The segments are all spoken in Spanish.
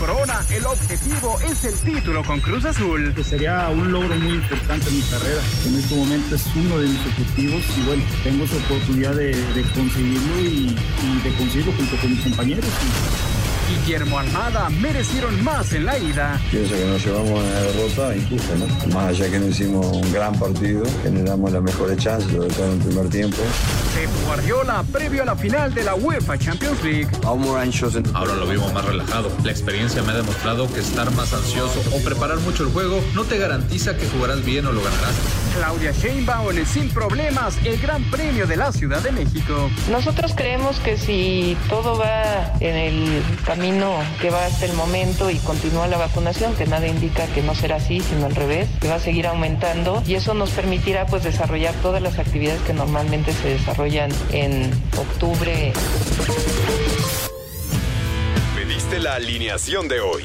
Corona, el objetivo es el título con Cruz Azul. Que sería un logro muy importante en mi carrera. En este momento es uno de mis objetivos y bueno, tengo esa oportunidad de, de conseguirlo y, y, de conseguirlo junto con mis compañeros. Guillermo Almada merecieron más en la ida. Pienso que nos llevamos una derrota injusta, ¿no? Más allá que no hicimos un gran partido, generamos las mejores chances, sobre todo en el primer tiempo. Pep Guardiola previo a la final de la UEFA Champions League. Ahora lo vimos más relajado. La experiencia me ha demostrado que estar más ansioso o preparar mucho el juego no te garantiza que jugarás bien o lo ganarás. Claudia Sheinbaum sin problemas el Gran Premio de la Ciudad de México. Nosotros creemos que si todo va en el camino que va hasta el momento y continúa la vacunación, que nada indica que no será así, sino al revés, que va a seguir aumentando y eso nos permitirá pues desarrollar todas las actividades que normalmente se desarrollan en octubre. Pediste la alineación de hoy.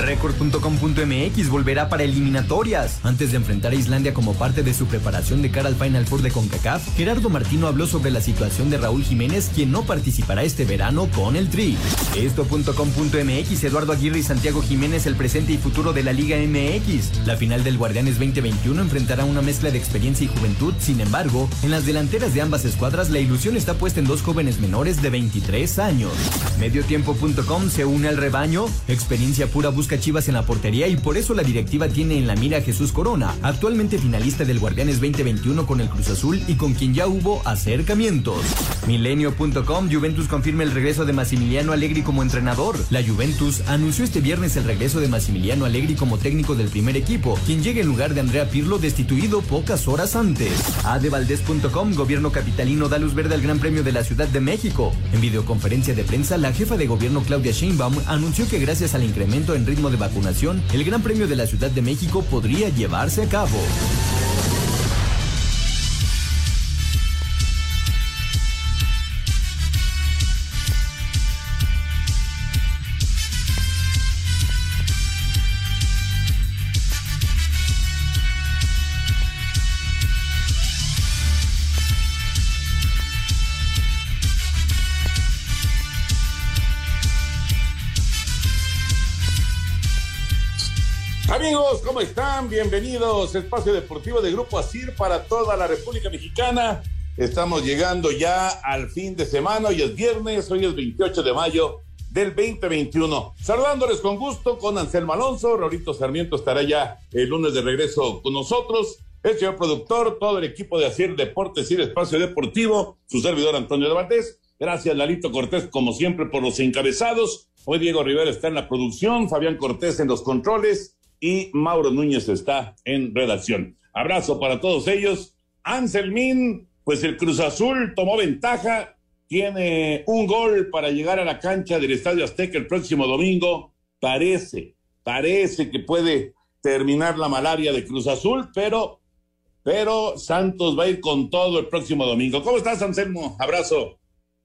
Record.com.mx volverá para eliminatorias. Antes de enfrentar a Islandia como parte de su preparación de cara al Final Four de CONCACAF, Gerardo Martino habló sobre la situación de Raúl Jiménez, quien no participará este verano con el Tri. Esto.com.mx Eduardo Aguirre y Santiago Jiménez, el presente y futuro de la Liga MX. La final del Guardianes 2021 enfrentará una mezcla de experiencia y juventud. Sin embargo, en las delanteras de ambas escuadras, la ilusión está puesta en dos jóvenes menores de 23 años. Mediotiempo.com se une al rebaño. Experiencia pura busca Chivas en la portería y por eso la directiva tiene en la mira a Jesús Corona, actualmente finalista del Guardianes 2021 con el Cruz Azul y con quien ya hubo acercamientos. Milenio.com Juventus confirma el regreso de Massimiliano Allegri como entrenador. La Juventus anunció este viernes el regreso de Massimiliano Allegri como técnico del primer equipo, quien llega en lugar de Andrea Pirlo destituido pocas horas antes. Adevaldez.com Gobierno capitalino da luz verde al Gran Premio de la Ciudad de México. En videoconferencia de prensa, la jefa de gobierno Claudia Sheinbaum anunció que gracias al incremento en ritmo de vacunación, el Gran Premio de la Ciudad de México podría llevarse a cabo. ¿Cómo están? Bienvenidos Espacio Deportivo de Grupo ASIR para toda la República Mexicana. Estamos llegando ya al fin de semana, hoy es viernes, hoy es 28 de mayo del 2021. Saludándoles con gusto con Anselmo Alonso, Rorito Sarmiento estará ya el lunes de regreso con nosotros, el señor productor, todo el equipo de ASIR Deportes y Espacio Deportivo, su servidor Antonio de. Gracias, Lalito Cortés, como siempre, por los encabezados. Hoy Diego Rivera está en la producción, Fabián Cortés en los controles y Mauro Núñez está en redacción. Abrazo para todos ellos. Anselmín, pues el Cruz Azul tomó ventaja, tiene un gol para llegar a la cancha del Estadio Azteca el próximo domingo. Parece, parece que puede terminar la malaria de Cruz Azul, pero, pero Santos va a ir con todo el próximo domingo. ¿Cómo estás, Anselmo? Abrazo.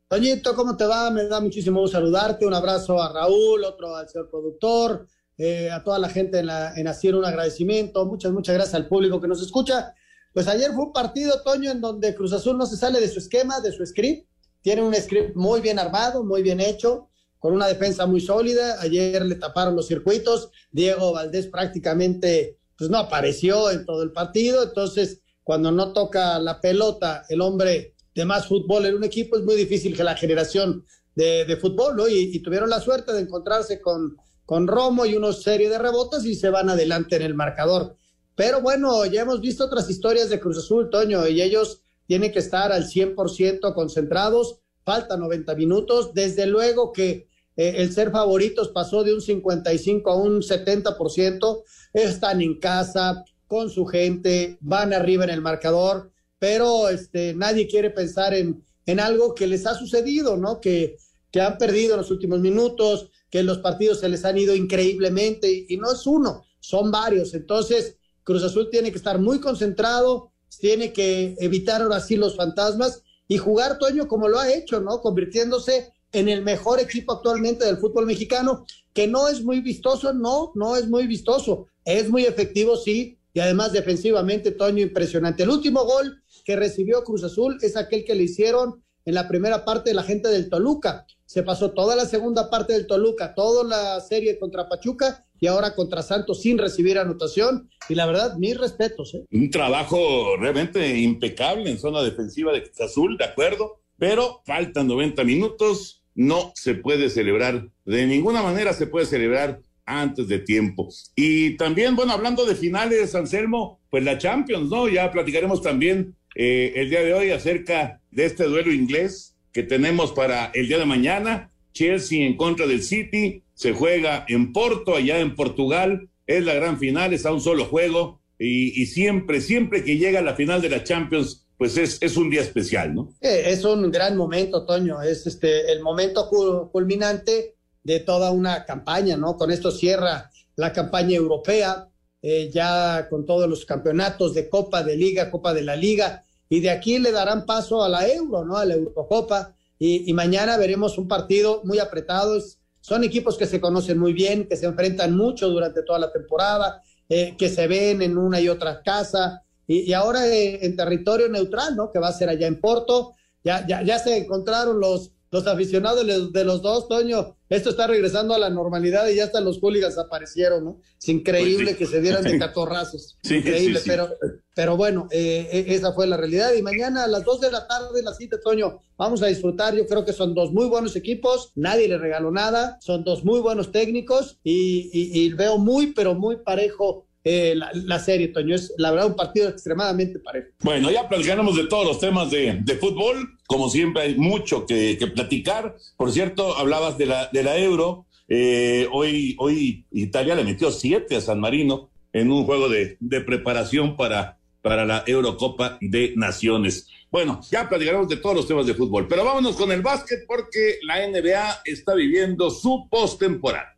Toñito, ¿cómo te va? Me da muchísimo gusto saludarte. Un abrazo a Raúl, otro al señor productor, eh, a toda la gente en, la, un agradecimiento, muchas, muchas gracias al público que nos escucha. Pues ayer fue un partido, Toño, en donde Cruz Azul no se sale de su esquema, de su script. Tiene un script muy bien armado, muy bien hecho, con una defensa muy sólida. Ayer le taparon los circuitos. Diego Valdés prácticamente pues no apareció en todo el partido. Entonces, cuando no toca la pelota el hombre de más fútbol en un equipo, es muy difícil que la generación de, fútbol, ¿no? Y, tuvieron la suerte de encontrarse con, con Romo y una serie de rebotes y se van adelante en el marcador. Pero bueno, ya hemos visto otras historias de Cruz Azul, Toño, y ellos tienen que estar al 100% concentrados. Falta 90 minutos. Desde luego que eh, el ser favoritos pasó de un 55 a un 70%. Están en casa, con su gente, van arriba en el marcador, pero este, nadie quiere pensar en, en algo que les ha sucedido, ¿no? Que, que han perdido en los últimos minutos, que los partidos se les han ido increíblemente y, no es uno, son varios. Entonces, Cruz Azul tiene que estar muy concentrado, tiene que evitar ahora sí los fantasmas y jugar Toño como lo ha hecho, ¿no? Convirtiéndose en el mejor equipo actualmente del fútbol mexicano, que no es muy vistoso, no, no es muy vistoso, es muy efectivo, sí, y además defensivamente, Toño, impresionante. El último gol que recibió Cruz Azul es aquel que le hicieron en la primera parte de la gente del Toluca. Se pasó toda la segunda parte del Toluca, toda la serie contra Pachuca y ahora contra Santos sin recibir anotación. Y la verdad, mis respetos. ¿eh? Un trabajo realmente impecable en zona defensiva de Azul, de acuerdo, pero faltan 90 minutos. No se puede celebrar, de ninguna manera se puede celebrar antes de tiempo. Y también, bueno, hablando de finales, Anselmo, pues la Champions, ¿no? Ya platicaremos también eh, el día de hoy acerca de este duelo inglés que tenemos para el día de mañana. Chelsea en contra del City, se juega en Porto, allá en Portugal, es la gran final, es a un solo juego y, siempre, siempre que llega la final de la Champions, pues es, es un día especial, ¿no? Eh, es un gran momento, Toño, es este el momento culminante de toda una campaña, ¿no? Con esto cierra la campaña europea, eh, ya con todos los campeonatos de Copa, de Liga, Copa de la Liga, y de aquí le darán paso a la Euro, ¿no? A la Eurocopa, y, mañana veremos un partido muy apretado. son equipos que se conocen muy bien, que se enfrentan mucho durante toda la temporada, eh, que se ven en una y otra casa, y, ahora eh, en territorio neutral, ¿no? Que va a ser allá en Porto. Ya, ya, ya se encontraron los, los aficionados de los dos, Toño, esto está regresando a la normalidad y ya hasta los hooligans aparecieron, ¿no? Es increíble pues que se dieran de catorrazos. increíble, pero, pero bueno, eh, eh, esa fue la realidad. Y mañana a las dos de la tarde, la cita, Toño, vamos a disfrutar. Yo creo que son dos muy buenos equipos, nadie le regaló nada, son dos muy buenos técnicos y, y veo muy, pero muy parejo eh, la, serie, Toño. Es la verdad un partido extremadamente parejo. Bueno, ya platicamos de todos los temas de, fútbol. Como siempre, hay mucho que, platicar. Por cierto, hablabas de la, de la Euro. Eh, hoy, hoy Italia le metió siete a San Marino en un juego de, preparación para, para la Eurocopa de Naciones. Bueno, ya platicaremos de todos los temas de fútbol, pero vámonos con el básquet porque la NBA está viviendo su postemporada.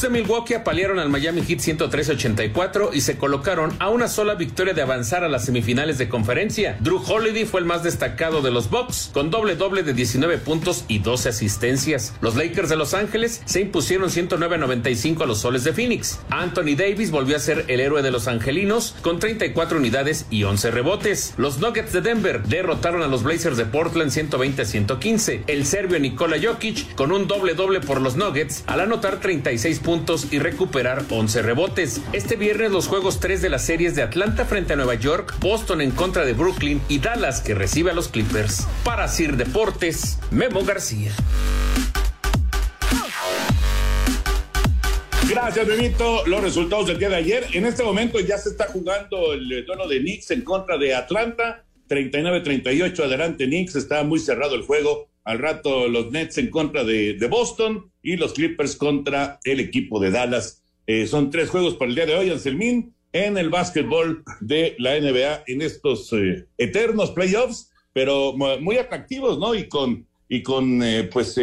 Bucks de Milwaukee apalearon al Miami Heat 113-84 y se colocaron a una sola victoria de avanzar a las semifinales de conferencia. Drew Holiday fue el más destacado de los Bucks, con doble doble de 19 puntos y 12 asistencias. Los Lakers de Los Ángeles se impusieron 109-95 a los Soles de Phoenix. Anthony Davis volvió a ser el héroe de los angelinos con 34 unidades y 11 rebotes. Los Nuggets de Denver derrotaron a los Blazers de Portland 120-115. El serbio Nikola Jokic con un doble doble por los Nuggets al anotar 30 puntos y recuperar 11 rebotes. Este viernes los juegos 3 de las series de Atlanta frente a Nueva York, Boston en contra de Brooklyn y Dallas que recibe a los Clippers. Para Sir Deportes, Memo García. Gracias, Benito. Los resultados del día de ayer. En este momento ya se está jugando el duelo de Knicks en contra de Atlanta. 39-38 adelante Knicks. Está muy cerrado el juego. Al rato los Nets en contra de, Boston y los Clippers contra el equipo de Dallas. Eh, son tres juegos para el día de hoy, Anselmín, en el básquetbol de la NBA en estos eh, eternos playoffs, pero muy atractivos, ¿no? Y con, y con eh, pues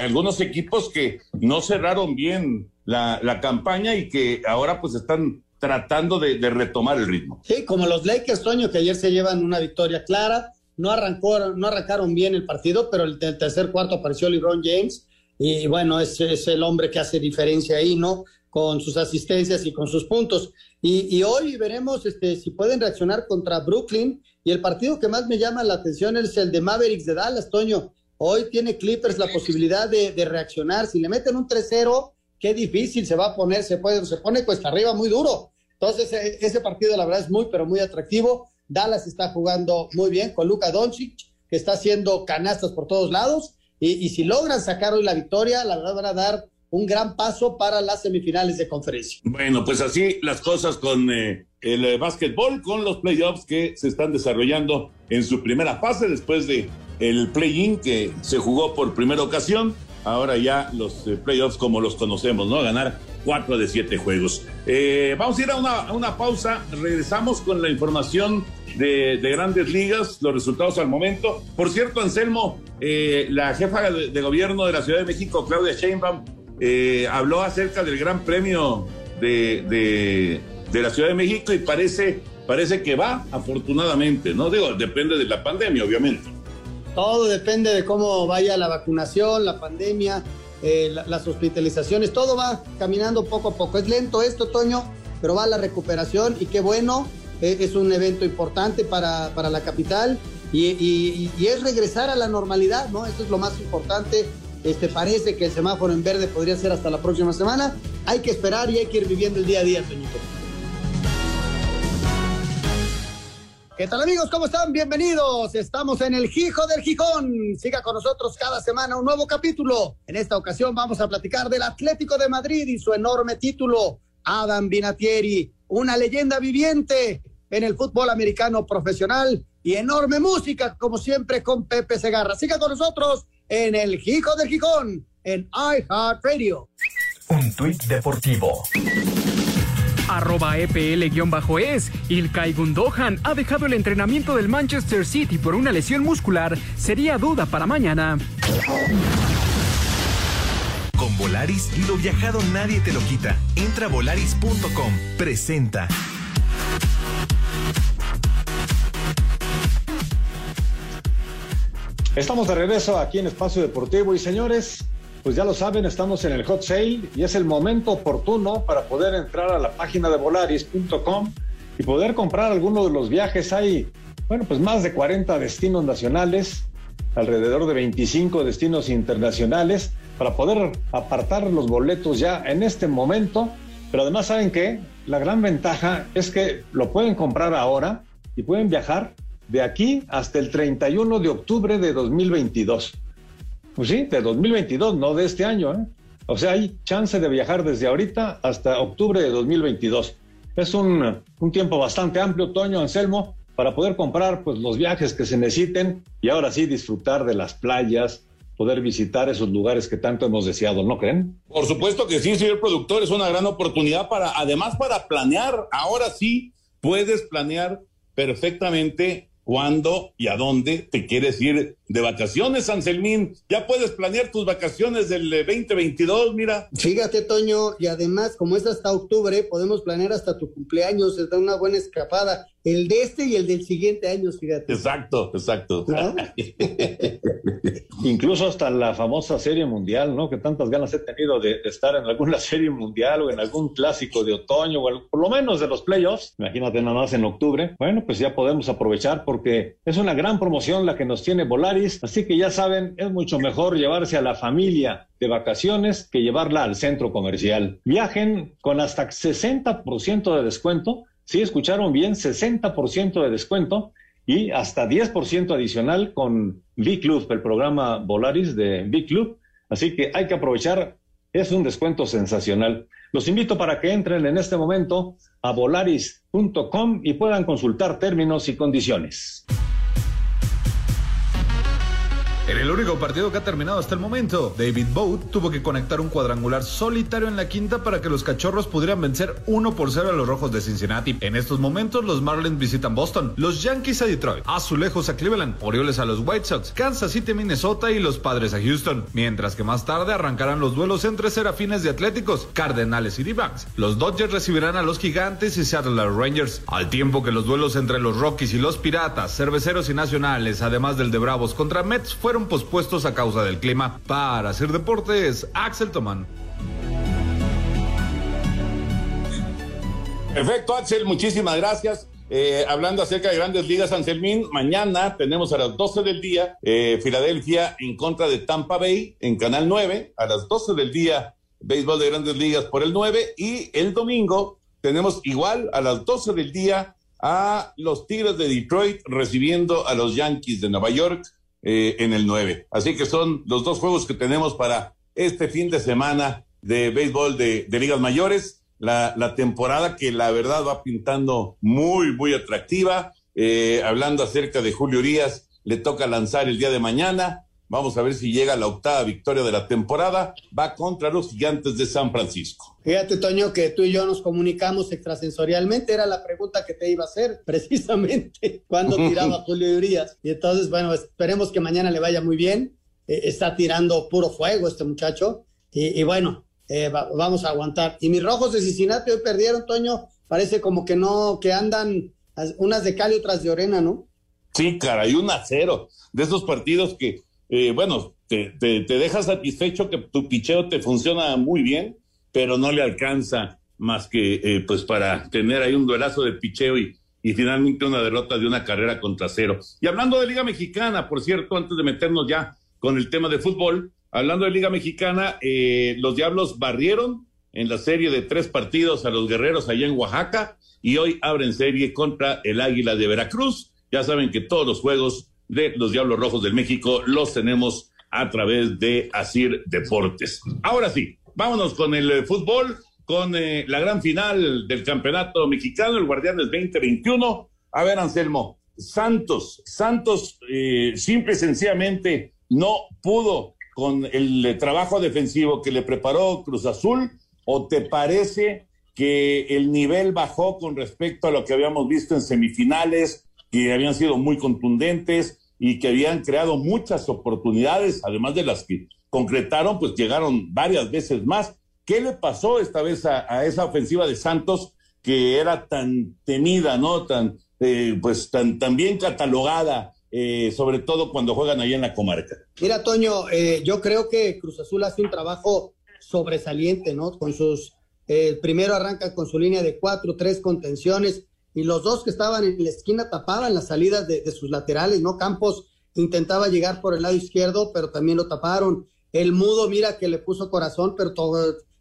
algunos equipos que no cerraron bien la, la, campaña y que ahora pues están tratando de, de retomar el ritmo. Sí, como los Lakers, Toño, que ayer se llevan una victoria clara no arrancó, no arrancaron bien el partido, pero el, tercer cuarto apareció LeBron James y bueno, es, el hombre que hace diferencia ahí, ¿no? Con sus asistencias y con sus puntos. Y, hoy veremos este, si pueden reaccionar contra Brooklyn. Y el partido que más me llama la atención es el de Mavericks de Dallas, Toño. Hoy tiene Clippers la posibilidad de, reaccionar. Si le meten un 3-0, qué difícil se va a poner, se, se pone cuesta arriba muy duro. Entonces, eh, ese partido la verdad es muy, pero muy atractivo. Dallas está jugando muy bien con Luka Doncic, que está haciendo canastas por todos lados. Y, si logran sacar hoy la victoria, la verdad van a dar un gran paso para las semifinales de conferencia. Bueno, pues así las cosas con eh, el eh, básquetbol, con los playoffs que se están desarrollando en su primera fase después de el play-in que se jugó por primera ocasión. Ahora ya los eh, playoffs como los conocemos, ¿no? Ganar cuatro de siete juegos. Eh, vamos a ir a una, una, pausa. Regresamos con la información de, de, grandes ligas, los resultados al momento. Por cierto, Anselmo, eh, la jefa de, de, gobierno de la Ciudad de México, Claudia Sheinbaum, eh, habló acerca del Gran Premio de, de, de, la Ciudad de México y parece, parece que va, afortunadamente, ¿no? Digo, depende de la pandemia, obviamente. Todo depende de cómo vaya la vacunación, la pandemia, eh, la, las hospitalizaciones, todo va caminando poco a poco. Es lento esto, Toño, pero va la recuperación y qué bueno, eh, es un evento importante para, para la capital y, y, y es regresar a la normalidad, ¿no? Eso es lo más importante este, parece que el semáforo en verde podría ser hasta la próxima semana. Hay que esperar y hay que ir viviendo el día a día, Toñito. ¿Qué tal amigos? ¿Cómo están? Bienvenidos. Estamos en el Gijo del Gijón. Siga con nosotros cada semana un nuevo capítulo. En esta ocasión vamos a platicar del Atlético de Madrid y su enorme título. Adam Binatieri, una leyenda viviente en el fútbol americano profesional y enorme música, como siempre, con Pepe Segarra. Siga con nosotros en el Hijo del Gijón, en iHeartRadio. Un tuit deportivo. Arroba EPL-es. Ilkay Gundogan ha dejado el entrenamiento del Manchester City por una lesión muscular. Sería duda para mañana. Con Volaris, lo viajado nadie te lo quita. Entra a volaris.com. Presenta. Estamos de regreso aquí en Espacio Deportivo y señores, pues ya lo saben, estamos en el hot sale y es el momento oportuno para poder entrar a la página de volaris.com y poder comprar algunos de los viajes. Hay, bueno, pues más de 40 destinos nacionales, alrededor de 25 destinos internacionales para poder apartar los boletos ya en este momento. Pero además saben que la gran ventaja es que lo pueden comprar ahora y pueden viajar de aquí hasta el 31 de octubre de 2022. Pues sí, de 2022, no de este año. ¿eh? O sea, hay chance de viajar desde ahorita hasta octubre de 2022. Es un, un tiempo bastante amplio, Toño Anselmo, para poder comprar pues, los viajes que se necesiten y ahora sí disfrutar de las playas, poder visitar esos lugares que tanto hemos deseado, ¿no creen? Por supuesto que sí, señor productor, es una gran oportunidad para, además para planear, ahora sí puedes planear perfectamente cuándo y a dónde te quieres ir de vacaciones, Anselmín. Ya puedes planear tus vacaciones del 2022, mira. Fíjate, Toño, y además, como es hasta octubre, podemos planear hasta tu cumpleaños, se da una buena escapada. El de este y el del siguiente año, fíjate. Exacto, exacto. ¿No? Incluso hasta la famosa serie mundial, ¿no? Que tantas ganas he tenido de, de, estar en alguna serie mundial o en algún clásico de otoño o por lo menos de los playoffs. Imagínate nada más en octubre. Bueno, pues ya podemos aprovechar porque es una gran promoción la que nos tiene Así que ya saben, es mucho mejor llevarse a la familia de vacaciones que llevarla al centro comercial. Viajen con hasta 60% de descuento. Sí, escucharon bien, 60% de descuento y hasta 10% adicional con V-Club, el programa Volaris de V-Club. Así que hay que aprovechar, es un descuento sensacional. Los invito para que entren en este momento a volaris.com y puedan consultar términos y condiciones. En el único partido que ha terminado hasta el momento, David Boat tuvo que conectar un cuadrangular solitario en la quinta para que los cachorros pudieran vencer 1 por 0 a los rojos de Cincinnati. En estos momentos, los Marlins visitan Boston, los Yankees a Detroit, Azulejos a Cleveland, Orioles a los White Sox, Kansas City, Minnesota y los Padres a Houston. Mientras que más tarde arrancarán los duelos entre Serafines de Atléticos, Cardenales y D-Backs. Los Dodgers recibirán a los Gigantes y Seattle Rangers, al tiempo que los duelos entre los Rockies y los Piratas, Cerveceros y Nacionales, además del de Bravos contra Mets, fueron pospuestos a causa del clima. Para hacer deportes, Axel Tomán. Perfecto, Axel, muchísimas gracias. Eh, hablando acerca de grandes ligas, Anselmín, mañana tenemos a las 12 del día eh, Filadelfia en contra de Tampa Bay en Canal 9, a las 12 del día béisbol de grandes ligas por el 9 y el domingo tenemos igual a las 12 del día a los Tigres de Detroit recibiendo a los Yankees de Nueva York eh, en el 9. Así que son los dos juegos que tenemos para este fin de semana de béisbol de, ligas mayores. La, la, temporada que la verdad va pintando muy, muy atractiva. Eh, hablando acerca de Julio Urias, le toca lanzar el día de mañana. Vamos a ver si llega la octava victoria de la temporada. Va contra los gigantes de San Francisco. Fíjate, Toño, que tú y yo nos comunicamos extrasensorialmente. Era la pregunta que te iba a hacer, precisamente, cuando tiraba Julio Urias. Y entonces, bueno, esperemos que mañana le vaya muy bien. Eh, está tirando puro fuego este muchacho. Y, bueno, eh, vamos a aguantar. Y mis rojos de Cincinnati hoy perdieron, Toño. Parece como que no, que andan unas de cal y otras de orena, ¿no? Sí, caray, un a cero. De esos partidos que eh, bueno, te, te, deja satisfecho que tu picheo te funciona muy bien, pero no le alcanza más que eh, pues para tener ahí un duelazo de picheo y, y finalmente una derrota de una carrera contra cero. Y hablando de Liga Mexicana, por cierto, antes de meternos ya con el tema de fútbol, hablando de Liga Mexicana, eh, los Diablos barrieron en la serie de tres partidos a los guerreros allá en Oaxaca y hoy abren serie contra el Águila de Veracruz. Ya saben que todos los juegos de los Diablos Rojos del México los tenemos a través de Asir Deportes. Ahora sí, vámonos con el eh, fútbol, con eh, la gran final del campeonato mexicano, el Guardianes 2021. A ver, Anselmo, Santos, Santos eh, simple y sencillamente no pudo con el trabajo defensivo que le preparó Cruz Azul, o te parece que el nivel bajó con respecto a lo que habíamos visto en semifinales, que habían sido muy contundentes y que habían creado muchas oportunidades, además de las que concretaron, pues llegaron varias veces más. ¿Qué le pasó esta vez a, esa ofensiva de Santos que era tan temida, ¿no? Tan, eh, pues tan, tan bien catalogada, eh, sobre todo cuando juegan ahí en la comarca. Mira, Toño, eh, yo creo que Cruz Azul hace un trabajo sobresaliente, ¿no? Con sus, primero arranca con su línea de cuatro, tres contenciones, y los dos que estaban en la esquina tapaban las salidas de, sus laterales, ¿no? Campos intentaba llegar por el lado izquierdo, pero también lo taparon. El mudo, mira que le puso corazón, pero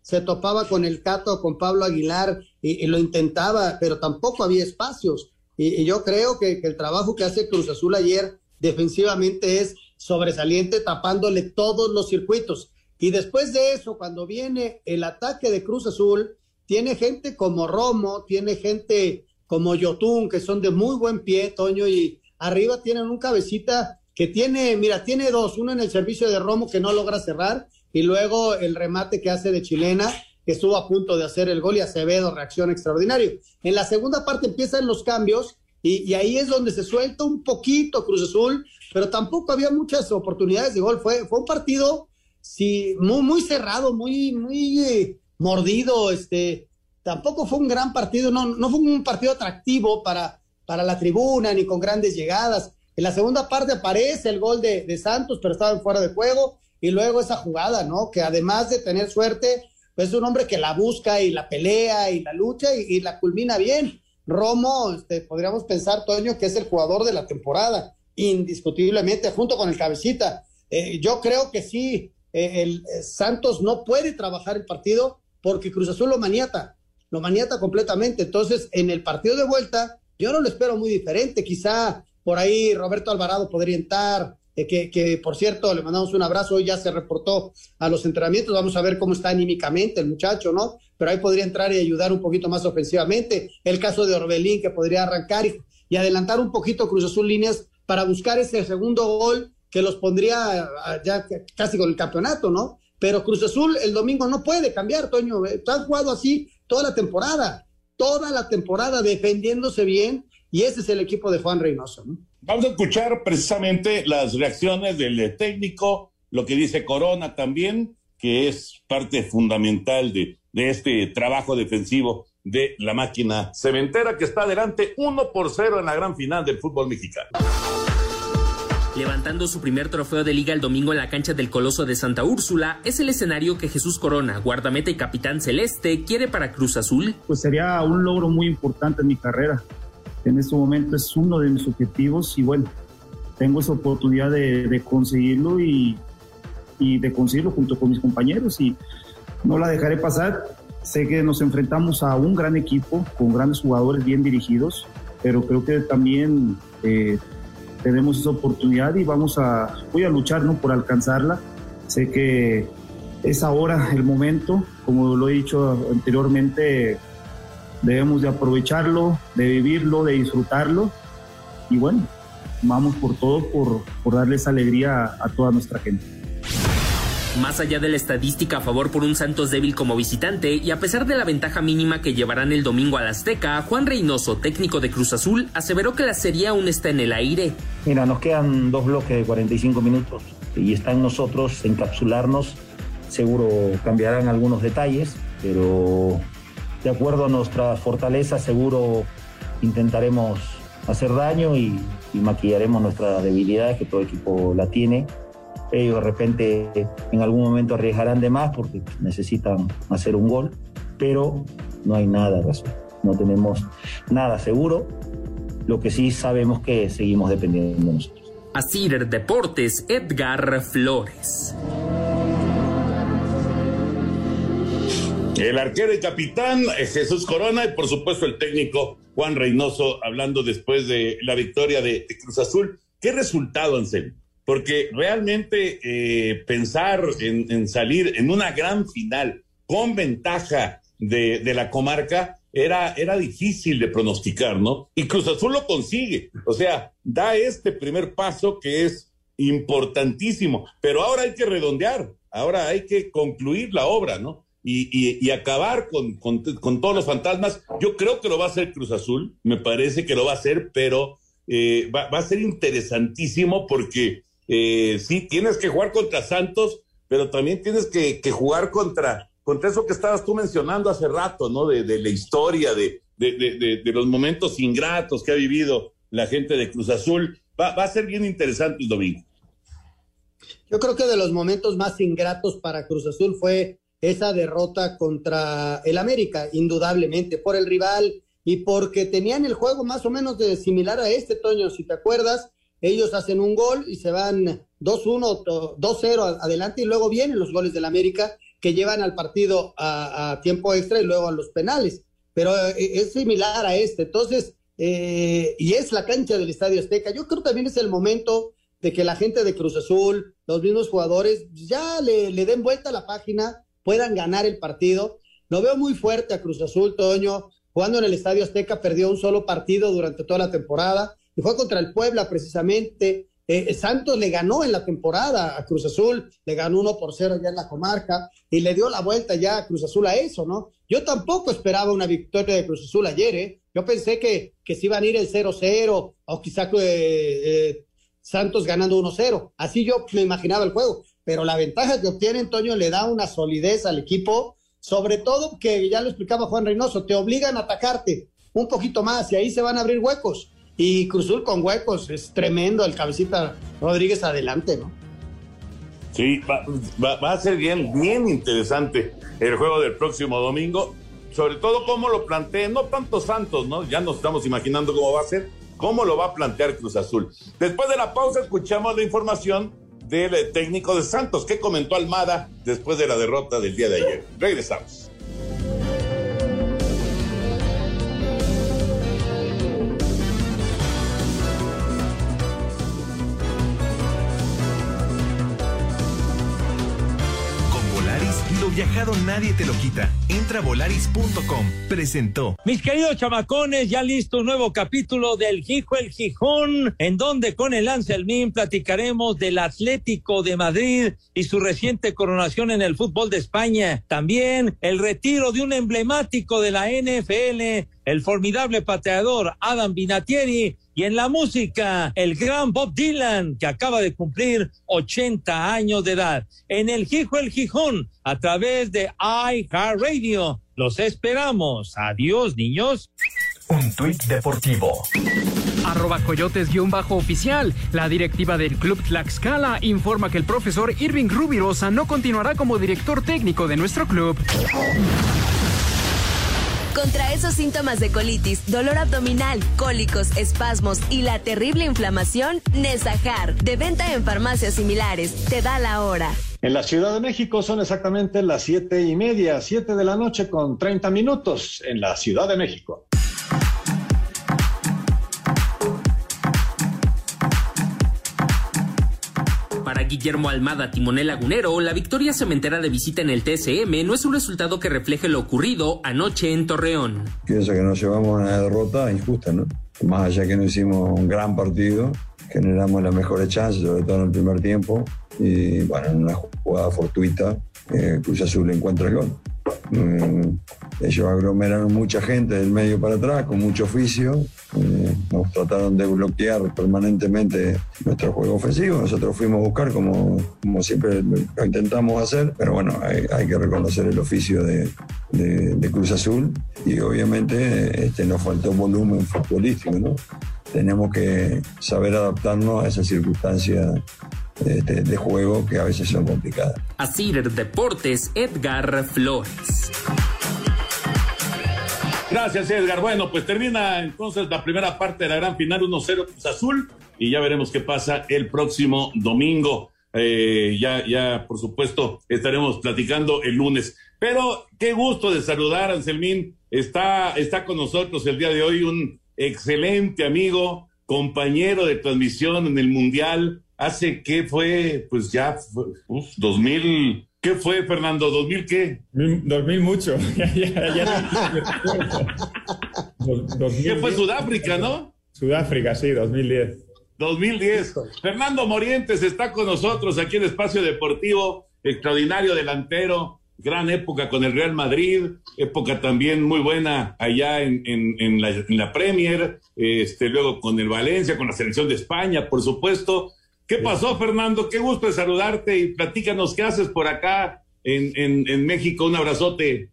se topaba con el Cato, con Pablo Aguilar, y, lo intentaba, pero tampoco había espacios. Y, yo creo que, el trabajo que hace Cruz Azul ayer defensivamente es sobresaliente, tapándole todos los circuitos. Y después de eso, cuando viene el ataque de Cruz Azul, tiene gente como Romo, tiene gente como Yotun, que son de muy buen pie, Toño, y arriba tienen un cabecita que tiene, mira, tiene dos, uno en el servicio de Romo que no logra cerrar, y luego el remate que hace de chilena, que estuvo a punto de hacer el gol y Acevedo reacción extraordinario. En la segunda parte empiezan los cambios y, ahí es donde se suelta un poquito Cruz Azul, pero tampoco había muchas oportunidades de gol. Fue, fue un partido sí, muy, muy cerrado, muy, muy eh, mordido, este, tampoco fue un gran partido, no, no fue un partido atractivo para, para la tribuna ni con grandes llegadas. En la segunda parte aparece el gol de, Santos, pero estaba fuera de juego. Y luego esa jugada, ¿no? Que además de tener suerte, pues es un hombre que la busca y la pelea y la lucha y, la culmina bien. Romo, este, podríamos pensar, Toño, que es el jugador de la temporada, indiscutiblemente, junto con el cabecita. Eh, yo creo que sí, eh, el eh, Santos no puede trabajar el partido porque Cruz Azul lo maniata lo maniata completamente. Entonces, en el partido de vuelta, yo no lo espero muy diferente. Quizá por ahí Roberto Alvarado podría entrar, eh, que, que, por cierto le mandamos un abrazo, hoy ya se reportó a los entrenamientos, vamos a ver cómo está anímicamente el muchacho, ¿no? Pero ahí podría entrar y ayudar un poquito más ofensivamente. El caso de Orbelín que podría arrancar y, y adelantar un poquito Cruz Azul líneas para buscar ese segundo gol que los pondría ah, ya casi con el campeonato, ¿no? Pero Cruz Azul el domingo no puede cambiar, Toño. Está jugado así toda la temporada, toda la temporada defendiéndose bien y ese es el equipo de Juan Reynoso. Vamos a escuchar precisamente las reacciones del técnico, lo que dice Corona también, que es parte fundamental de, de este trabajo defensivo de la máquina cementera que está adelante 1 por 0 en la gran final del fútbol mexicano levantando su primer trofeo de liga el domingo en la cancha del Coloso de Santa Úrsula, es el escenario que Jesús Corona, guardameta y capitán celeste, quiere para Cruz Azul. Pues sería un logro muy importante en mi carrera. En este momento es uno de mis objetivos y bueno, tengo esa oportunidad de, conseguirlo y, y de conseguirlo junto con mis compañeros y no la dejaré pasar sé que nos enfrentamos a un gran equipo con grandes jugadores bien dirigidos, pero creo que también eh, tenemos esa oportunidad y vamos a, voy a luchar ¿no? por alcanzarla. Sé que es ahora el momento, como lo he dicho anteriormente, debemos de aprovecharlo, de vivirlo, de disfrutarlo y bueno, vamos por todo por, por darles alegría a toda nuestra gente. Más allá de la estadística a favor por un Santos débil como visitante y a pesar de la ventaja mínima que llevarán el domingo al Azteca, Juan Reynoso, técnico de Cruz Azul, aseveró que la serie aún está en el aire. Mira, nos quedan dos bloques de 45 minutos y está en nosotros encapsularnos. Seguro cambiarán algunos detalles, pero de acuerdo a nuestra fortaleza, seguro intentaremos hacer daño y, y maquillaremos nuestras debilidades, que todo equipo la tiene ellos de repente en algún momento arriesgarán de más porque necesitan hacer un gol, pero no hay nada razón. No tenemos nada seguro. Lo que sí sabemos que seguimos dependiendo de nosotros. Asir Deportes, Edgar Flores. El arquero y capitán eh, Jesús Corona y por supuesto el técnico Juan Reynoso hablando después de la victoria de, Cruz Azul. ¿Qué resultado, Anselmo? porque realmente eh, pensar en, salir en una gran final con ventaja de, de, la comarca era, era difícil de pronosticar, ¿no? Y Cruz Azul lo consigue, o sea, da este primer paso que es importantísimo, pero ahora hay que redondear, ahora hay que concluir la obra, ¿no? Y, acabar con, con, todos los fantasmas. Yo creo que lo va a hacer Cruz Azul, me parece que lo va a hacer, pero eh, va, va, a ser interesantísimo porque eh, sí, tienes que jugar contra Santos, pero también tienes que, jugar contra, contra eso que estabas tú mencionando hace rato, ¿no? De, la historia, de, de, los momentos ingratos que ha vivido la gente de Cruz Azul. Va, va a ser bien interesante el domingo. Yo creo que de los momentos más ingratos para Cruz Azul fue esa derrota contra el América, indudablemente, por el rival y porque tenían el juego más o menos de similar a este, Toño, si te acuerdas, ellos hacen un gol y se van 2-1, 2-0 adelante y luego vienen los goles del América que llevan al partido a, tiempo extra y luego a los penales. Pero eh, es similar a este. Entonces, eh, y es la cancha del Estadio Azteca. Yo creo que también es el momento de que la gente de Cruz Azul, los mismos jugadores, ya le, le den vuelta a la página, puedan ganar el partido. Lo veo muy fuerte a Cruz Azul, Toño, jugando en el Estadio Azteca, perdió un solo partido durante toda la temporada y fue contra el Puebla precisamente. Eh, Santos le ganó en la temporada a Cruz Azul, le ganó uno por cero ya en la comarca y le dio la vuelta ya a Cruz Azul a eso, ¿no? Yo tampoco esperaba una victoria de Cruz Azul ayer, ¿eh? Yo pensé que, que se iban a ir el 0-0 o quizá eh, eh, Santos ganando 1-0. Así yo me imaginaba el juego. Pero la ventaja que obtiene Antonio le da una solidez al equipo, sobre todo que ya lo explicaba Juan Reynoso, te obligan a atacarte un poquito más y ahí se van a abrir huecos. Y Cruzul con huecos, es tremendo el cabecita Rodríguez adelante, ¿no? Sí, va, a ser bien, bien interesante el juego del próximo domingo. Sobre todo cómo lo planteen, no tanto Santos, ¿no? Ya nos estamos imaginando cómo va a ser, cómo lo va a plantear Cruz Azul. Después de la pausa escuchamos la información del técnico de Santos que comentó Almada después de la derrota del día de ayer. Regresamos. Viajado nadie te lo quita. Entra a volaris.com. Presentó. Mis queridos chamacones, ya listo un nuevo capítulo del Gijo el Gijón, en donde con el Anselmín platicaremos del Atlético de Madrid y su reciente coronación en el fútbol de España. También el retiro de un emblemático de la NFL, el formidable pateador Adam Binatieri y en la música, el gran Bob Dylan, que acaba de cumplir 80 años de edad. En el Gijo el Gijón, a través de iHeartRadio. Los esperamos. Adiós, niños. Un tuit deportivo. Arroba coyotes-oficial. La directiva del Club Tlaxcala informa que el profesor Irving Rubirosa no continuará como director técnico de nuestro club. Contra esos síntomas de colitis, dolor abdominal, cólicos, espasmos y la terrible inflamación, Nesajar, de venta en farmacias similares, te da la hora. En la Ciudad de México son exactamente las siete y media, siete de la noche con 30 minutos en la Ciudad de México. Guillermo Almada, timonel lagunero, la victoria cementera de visita en el TSM no es un resultado que refleje lo ocurrido anoche en Torreón. Pienso que nos llevamos una derrota injusta, ¿no? Más allá que no hicimos un gran partido, generamos las mejores chances, sobre todo en el primer tiempo, y bueno, en una jugada fortuita, eh, Cruz Azul encuentra el gol. Mm, ellos aglomeraron mucha gente del medio para atrás, con mucho oficio. Eh, nos trataron de bloquear permanentemente nuestro juego ofensivo. Nosotros fuimos a buscar, como, como siempre lo intentamos hacer, pero bueno, hay, que reconocer el oficio de, Cruz Azul y obviamente este, nos faltó volumen futbolístico. ¿no? Tenemos que saber adaptarnos a esas circunstancias este, de, juego que a veces son complicadas. Así Deportes, Edgar Flores. Gracias, Edgar. Bueno, pues termina entonces la primera parte de la gran final 1-0 Cruz Azul y ya veremos qué pasa el próximo domingo. Eh, ya, ya, por supuesto, estaremos platicando el lunes. Pero qué gusto de saludar, Anselmín. Está, está con nosotros el día de hoy un excelente amigo, compañero de transmisión en el Mundial, hace que fue, pues ya, uf, 2000, ¿qué fue, Fernando? ¿2000 qué? 2000 mucho. ¿Qué fue Sudáfrica, no? Sudáfrica, sí, 2010. 2010. Fernando Morientes está con nosotros aquí en Espacio Deportivo, extraordinario delantero, gran época con el Real Madrid, época también muy buena allá en, en, la, en la Premier, este, luego con el Valencia, con la selección de España, por supuesto, ¿Qué pasó, Fernando? Qué gusto de saludarte y platícanos qué haces por acá en, México. Un abrazote.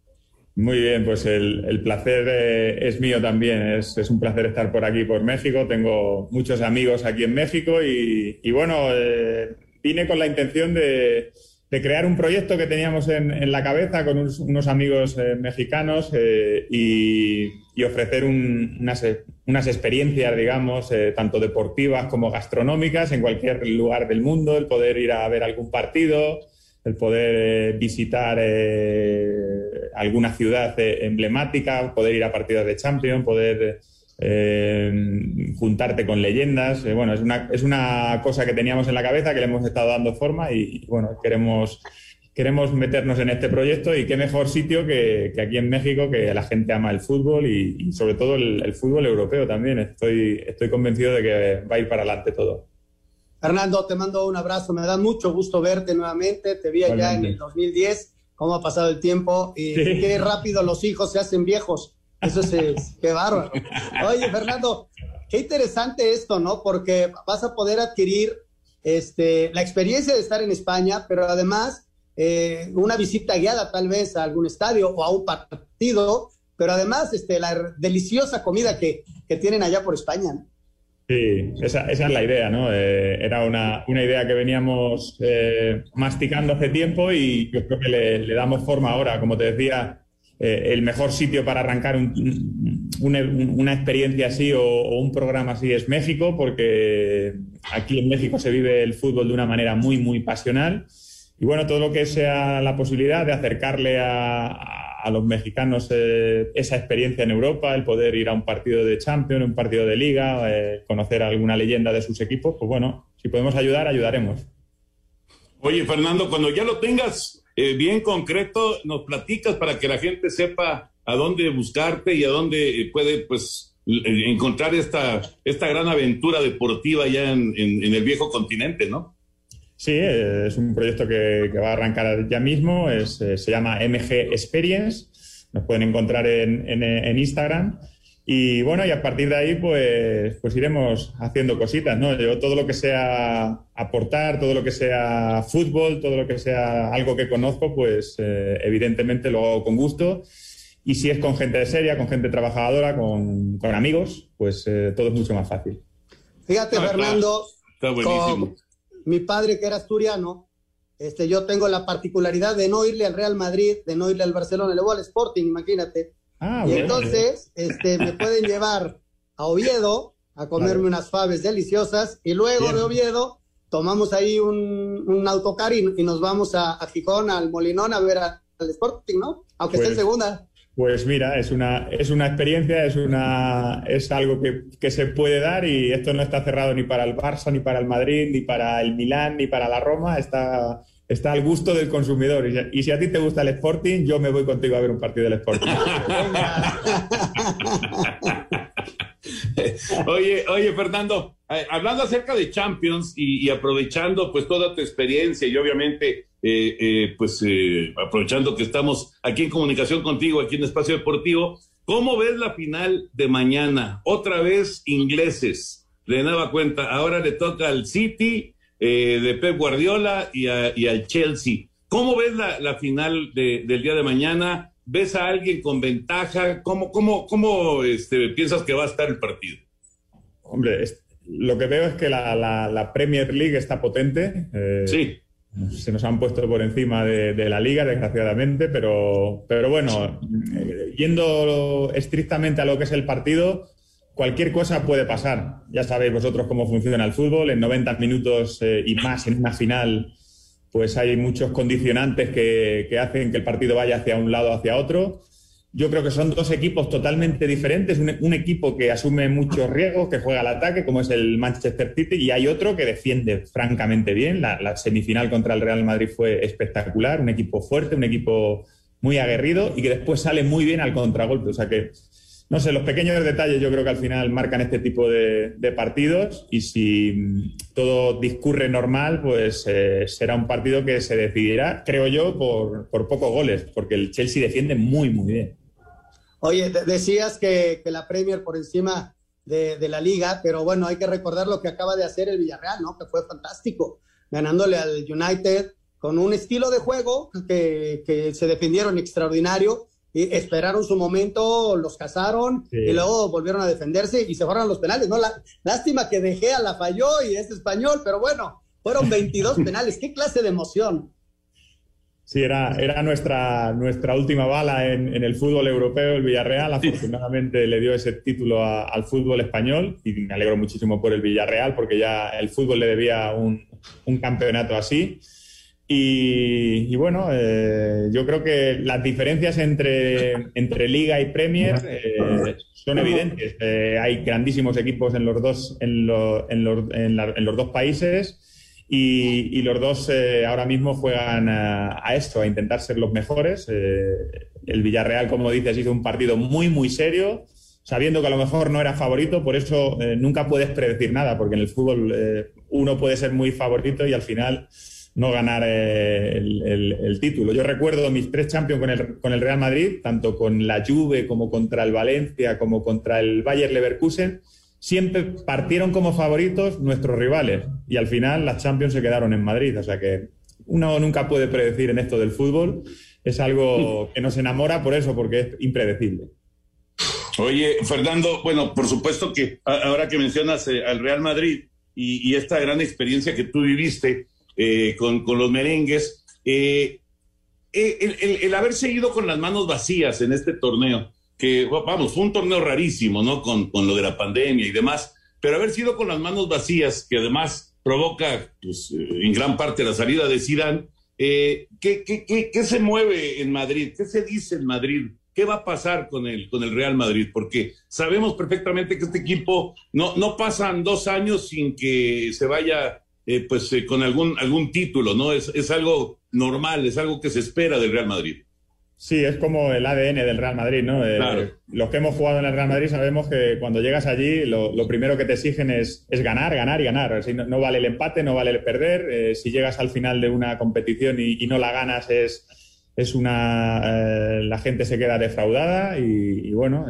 Muy bien, pues el, placer eh, es mío también. Es, un placer estar por aquí, por México. Tengo muchos amigos aquí en México y, bueno, eh, vine con la intención de, crear un proyecto que teníamos en, la cabeza con unos, amigos eh, mexicanos y, ofrecer unas, unas experiencias, digamos, eh, tanto deportivas como gastronómicas en cualquier lugar del mundo, el poder ir a ver algún partido, el poder eh, visitar eh, alguna ciudad emblemática, poder ir a partidos de Champions, poder juntarte con leyendas. bueno, es una, es una cosa que teníamos en la cabeza que le hemos estado dando forma y bueno, queremos queremos meternos en este proyecto y qué mejor sitio que, aquí en México, que la gente ama el fútbol y, sobre todo el, fútbol europeo también. Estoy, estoy convencido de que va a ir para adelante todo. Fernando, te mando un abrazo, me da mucho gusto verte nuevamente, te vi allá en el 2010, cómo ha pasado el tiempo y qué rápido los hijos se hacen viejos. Eso es, qué bárbaro. Oye, Fernando, qué interesante esto, ¿no? Porque vas a poder adquirir este, la experiencia de estar en España, pero además eh, una visita guiada tal vez a algún estadio o a un partido, pero además este, la deliciosa comida que, que tienen allá por España. Sí, esa, es la idea, ¿no? Eh, era una, una, idea que veníamos eh, masticando hace tiempo y yo creo que le damos forma ahora. Como te decía, el mejor sitio para arrancar un, una, experiencia así o, o, un programa así es México, porque aquí en México se vive el fútbol de una manera muy, muy pasional. Y bueno, todo lo que sea la posibilidad de acercarle a, los mexicanos eh, esa experiencia en Europa, el poder ir a un partido de Champions, un partido de Liga, eh, conocer alguna leyenda de sus equipos, pues bueno, si podemos ayudar, ayudaremos. Oye, Fernando, cuando ya lo tengas eh, bien concreto, nos platicas para que la gente sepa a dónde buscarte y a dónde puede, pues, encontrar esta, esta gran aventura deportiva ya en el viejo continente, ¿no? Sí, es un proyecto que, va a arrancar ya mismo, eh, se llama MG Experience, nos pueden encontrar en, Instagram. Y bueno, y a partir de ahí, pues, pues iremos haciendo cositas, ¿no? Yo todo lo que sea aportar, todo lo que sea fútbol, todo lo que sea algo que conozco, pues eh, evidentemente lo hago con gusto. Y si es con gente de seria, con gente trabajadora, con, amigos, pues eh, todo es mucho más fácil. Fíjate, ah, Fernando, está buenísimo mi padre que era asturiano, este, yo tengo la particularidad de no irle al Real Madrid, de no irle al Barcelona, le voy al Sporting, imagínate. Ah, y entonces, este, me pueden llevar a Oviedo a comerme unas faves deliciosas y luego de Oviedo tomamos ahí un, un autocar y, y, nos vamos a, a, Gijón, al Molinón, a ver a, al Sporting, ¿no? Aunque pues, esté en segunda. Pues mira, es una, es una experiencia, es, una, es algo que, que, se puede dar y esto no está cerrado ni para el Barça, ni para el Madrid, ni para el Milán, ni para la Roma, está, está al gusto del consumidor. Y si, a ti te gusta el Sporting, yo me voy contigo a ver un partido del Sporting. oye, oye, Fernando, eh, hablando acerca de Champions y, y, aprovechando pues toda tu experiencia y obviamente eh, eh, pues eh, aprovechando que estamos aquí en comunicación contigo, aquí en Espacio Deportivo, ¿cómo ves la final de mañana? Otra vez ingleses, de nueva cuenta, ahora le toca al City de Pep Guardiola y, a, y, al Chelsea. ¿Cómo ves la, la final de, del día de mañana? ¿Ves a alguien con ventaja? ¿Cómo, cómo, cómo este, piensas que va a estar el partido? Hombre, es, lo que veo es que la, la, la Premier League está potente. Eh, sí. Se nos han puesto por encima de, de la liga, desgraciadamente, pero, pero bueno, eh, yendo estrictamente a lo que es el partido, cualquier cosa puede pasar. Ya sabéis vosotros cómo funciona el fútbol. En 90 minutos eh, y más en una final, pues hay muchos condicionantes que, hacen que el partido vaya hacia un lado o hacia otro. Yo creo que son dos equipos totalmente diferentes. Un, un, equipo que asume muchos riesgos, que juega al ataque, como es el Manchester City, y hay otro que defiende francamente bien. La, la, semifinal contra el Real Madrid fue espectacular, un equipo fuerte, un equipo muy aguerrido y que después sale muy bien al contragolpe. O sea que, no sé, los pequeños detalles yo creo que al final marcan este tipo de, de partidos y si todo discurre normal, pues eh, será un partido que se decidirá, creo yo, por, por pocos goles, porque el Chelsea defiende muy, muy bien. Oye, decías que, que, la Premier por encima de, de, la liga, pero bueno, hay que recordar lo que acaba de hacer el Villarreal, ¿no? Que fue fantástico, ganándole al United con un estilo de juego que, que se defendieron extraordinario, esperaron su momento, los cazaron sí. y luego volvieron a defenderse y se fueron a los penales, ¿no? La, lástima que dejé a la falló y es español, pero bueno, fueron 22 penales, qué clase de emoción. Sí, era, era nuestra, nuestra última bala en, en, el fútbol europeo, el Villarreal. Afortunadamente le dio ese título a, al fútbol español y me alegro muchísimo por el Villarreal porque ya el fútbol le debía un, un campeonato así. Y, y bueno, eh, yo creo que las diferencias entre, entre Liga y Premier eh, son evidentes. Eh, hay grandísimos equipos en los dos, en, lo, en, los, en, la, en los dos países. Y, y, los dos eh, ahora mismo juegan a, a, esto, a intentar ser los mejores. Eh, el Villarreal, como dices, hizo un partido muy, muy serio, sabiendo que a lo mejor no era favorito, por eso eh, nunca puedes predecir nada, porque en el fútbol uno puede ser muy favorito y al final no ganar eh, el, el, el, título. Yo recuerdo mis tres Champions con el, con el Real Madrid, tanto con la Juve como contra el Valencia, como contra el Bayer Leverkusen siempre partieron como favoritos nuestros rivales y al final las Champions se quedaron en Madrid. O sea que uno nunca puede predecir en esto del fútbol. Es algo que nos enamora por eso, porque es impredecible. Oye, Fernando, bueno, por supuesto que ahora que mencionas eh, al Real Madrid y, y, esta gran experiencia que tú viviste eh, con, con, los merengues, eh, el, el, el haber seguido con las manos vacías en este torneo, que, vamos, fue un torneo rarísimo, ¿no? Con, con lo de la pandemia y demás, pero haber sido con las manos vacías, que además provoca, pues, en gran parte la salida de Zidane, eh, ¿qué, qué, qué, ¿qué, se mueve en Madrid? ¿Qué se dice en Madrid? ¿Qué va a pasar con el, con el Real Madrid? Porque sabemos perfectamente que este equipo no, no pasan dos años sin que se vaya eh, pues eh, con algún, algún título, ¿no? Es, es algo normal, es algo que se espera del Real Madrid. Sí, es como el ADN del Real Madrid, ¿no? Eh, claro. Los que hemos jugado en el Real Madrid sabemos que cuando llegas allí lo, lo primero que te exigen es, es ganar, ganar y ganar. Si no, no, vale el empate, no vale el perder. Eh, si llegas al final de una competición y, y no la ganas es, es una... Eh, la gente se queda defraudada y, y bueno,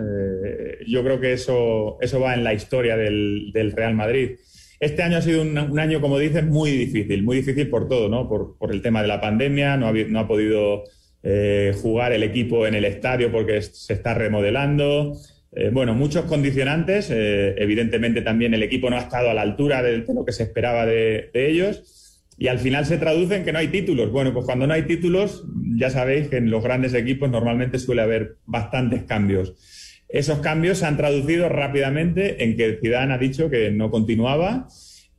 yo creo que eso, eso va en la historia del, del Real Madrid. Este año ha sido un, año, como dices, muy difícil, muy difícil por todo, ¿no? Por, el tema de la pandemia, no ha, podido eh, jugar el equipo en el estadio porque se está remodelando. Eh, bueno, muchos condicionantes. Eh, evidentemente también el equipo no ha estado a la altura de, de lo que se esperaba de, de, ellos. Y al final se traduce en que no hay títulos. Bueno, pues cuando no hay títulos, ya sabéis que en los grandes equipos normalmente suele haber bastantes cambios. Esos cambios se han traducido rápidamente en que Zidane ha dicho que no continuaba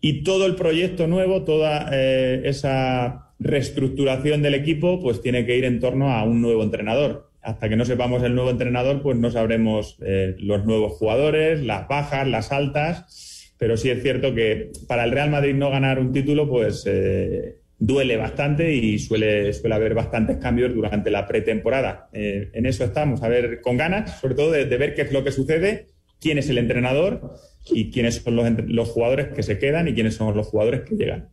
y todo el proyecto nuevo, toda eh, esa reestructuración del equipo, pues tiene que ir en torno a un nuevo entrenador. Hasta que no sepamos el nuevo entrenador, pues no sabremos eh, los nuevos jugadores, las bajas, las altas, pero sí es cierto que para el Real Madrid no ganar un título, pues eh, duele bastante y suele, suele haber bastantes cambios durante la pretemporada. en eso estamos, a ver, con ganas, sobre todo de ver qué es lo que sucede, quién es el entrenador y quiénes son los, los jugadores que se quedan y quiénes son los jugadores que llegan.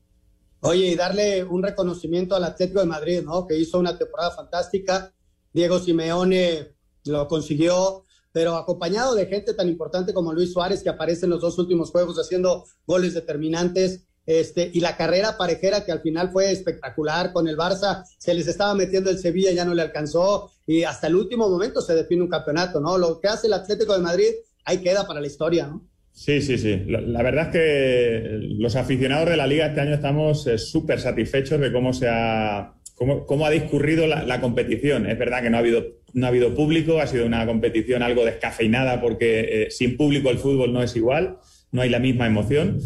Oye, y darle un reconocimiento al Atlético de Madrid, ¿no? Que hizo una temporada fantástica. Diego Simeone lo consiguió, pero acompañado de gente tan importante como Luis Suárez, que aparece en los dos últimos juegos haciendo goles determinantes. Este, y la carrera parejera que al final fue espectacular con el Barça, se les estaba metiendo el Sevilla, ya no le alcanzó, y hasta el último momento se define un campeonato, ¿no? Lo que hace el Atlético de Madrid, ahí queda para la historia. Sí, sí, sí. La, verdad es que los aficionados de la liga este año estamos eh, súper satisfechos de cómo se ha, cómo, cómo ha discurrido la, competición. Es verdad que no ha habido, no ha habido público, ha sido una competición algo descafeinada porque eh, sin público el fútbol no es igual, no hay la misma emoción.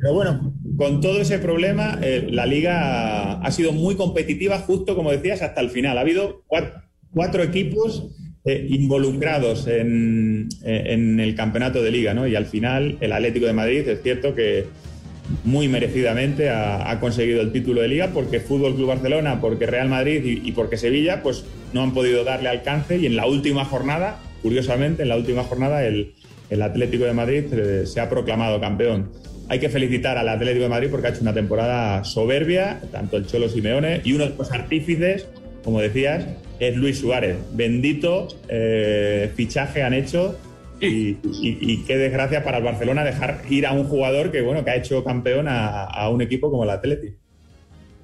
Pero bueno, con todo ese problema, eh, la liga ha, sido muy competitiva, justo como decías, hasta el final. Ha habido cuatro equipos eh, involucrados en, eh, en, el campeonato de liga, ¿no? Y al final el Atlético de Madrid es cierto que muy merecidamente ha, conseguido el título de liga porque Fútbol Club Barcelona, porque Real Madrid y, porque Sevilla, pues no han podido darle alcance y en la última jornada, curiosamente, en la última jornada el, Atlético de Madrid se ha proclamado campeón. Hay que felicitar al Atlético de Madrid porque ha hecho una temporada soberbia, tanto el Cholo Simeone y uno de los artífices, como decías, es Luis Suárez. Bendito eh, fichaje han hecho y, qué desgracia para el Barcelona dejar ir a un jugador que bueno que ha hecho campeón a, un equipo como el Atleti.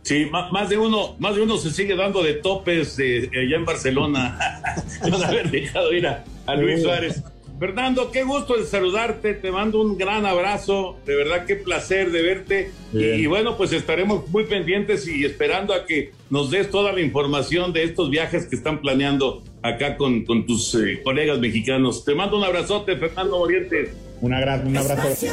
Sí, más de uno, más de uno se sigue dando de topes de, allá en Barcelona de haber dejado ir a Luis Suárez. Fernando, qué gusto de saludarte, te mando un gran abrazo, de verdad qué placer de verte y, bueno, pues estaremos muy pendientes y esperando a que nos des toda la información de estos viajes que están planeando acá con, con tus eh, colegas mexicanos. Te mando un abrazote, Fernando Morientes. un abrazo.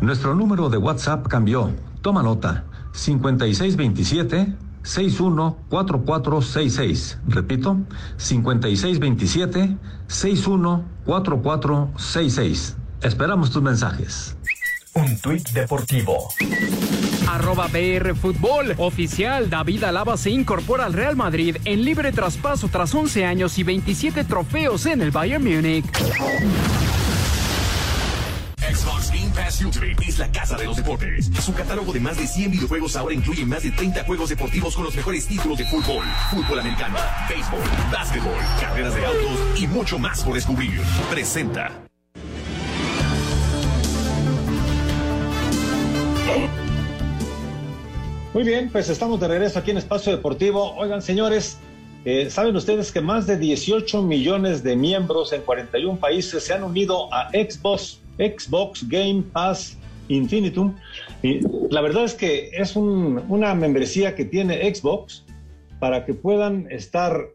Nuestro número de WhatsApp cambió. Toma nota. 5627 614466. Repito, 5627-614466. Esperamos tus mensajes. Un tuit deportivo. Arroba BR Fútbol. Oficial, David Alaba se incorpora al Real Madrid en libre traspaso tras 11 años y 27 trofeos en el Bayern Múnich. Es la casa de los deportes. Su catálogo de más de 100 videojuegos ahora incluye más de 30 juegos deportivos con los mejores títulos de fútbol, fútbol americano, béisbol, básquetbol, carreras de autos y mucho más por descubrir. Presenta. Muy bien, pues estamos de regreso aquí en Espacio Deportivo. Oigan, señores, eh, ¿saben ustedes que más de 18 millones de miembros en 41 países se han unido a Xbox Xbox Game Pass Infinitum. Y la verdad es que es una membresía que tiene Xbox para que puedan estar,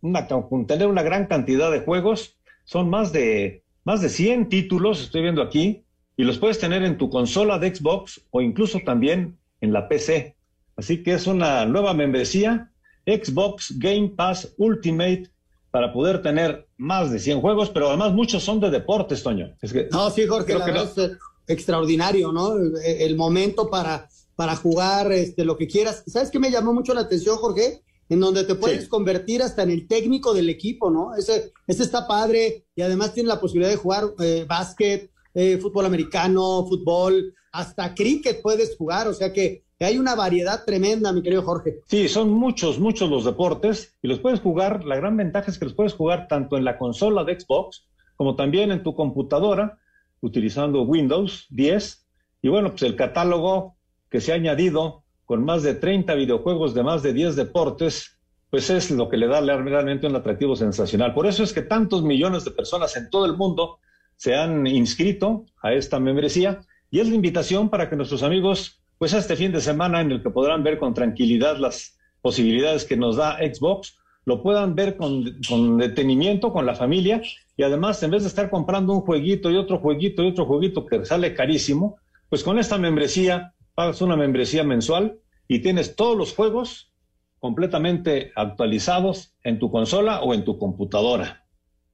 una, tener una gran cantidad de juegos. Son más de, más de 100 títulos, estoy viendo aquí, y los puedes tener en tu consola de Xbox o incluso también en la PC. Así que es una nueva membresía, Xbox Game Pass Ultimate para poder tener más de 100 juegos, pero además muchos son de deportes, Toño. Es que, no, sí, Jorge, es extraordinario, ¿no? El, momento para, para jugar este, lo que quieras. ¿Sabes qué me llamó mucho la atención, Jorge? En donde te puedes convertir hasta en el técnico del equipo, ¿no? Ese, ese está padre y además tiene la posibilidad de jugar eh, básquet, eh, fútbol americano, fútbol, hasta cricket puedes jugar, o sea que hay una variedad tremenda, mi querido Jorge. Sí, son muchos, muchos los deportes y los puedes jugar. La gran ventaja es que los puedes jugar tanto en la consola de Xbox como también en tu computadora utilizando Windows 10. Y bueno, pues el catálogo que se ha añadido con más de 30 videojuegos de más de 10 deportes, pues es lo que le da realmente un atractivo sensacional. Por eso es que tantos millones de personas en todo el mundo se han inscrito a esta membresía y es la invitación para que nuestros amigos pues este fin de semana en el que podrán ver con tranquilidad las posibilidades que nos da Xbox, lo puedan ver con, con, detenimiento, con la familia, y además, en vez de estar comprando un jueguito y otro jueguito y otro jueguito que sale carísimo, pues con esta membresía pagas una membresía mensual y tienes todos los juegos completamente actualizados en tu consola o en tu computadora.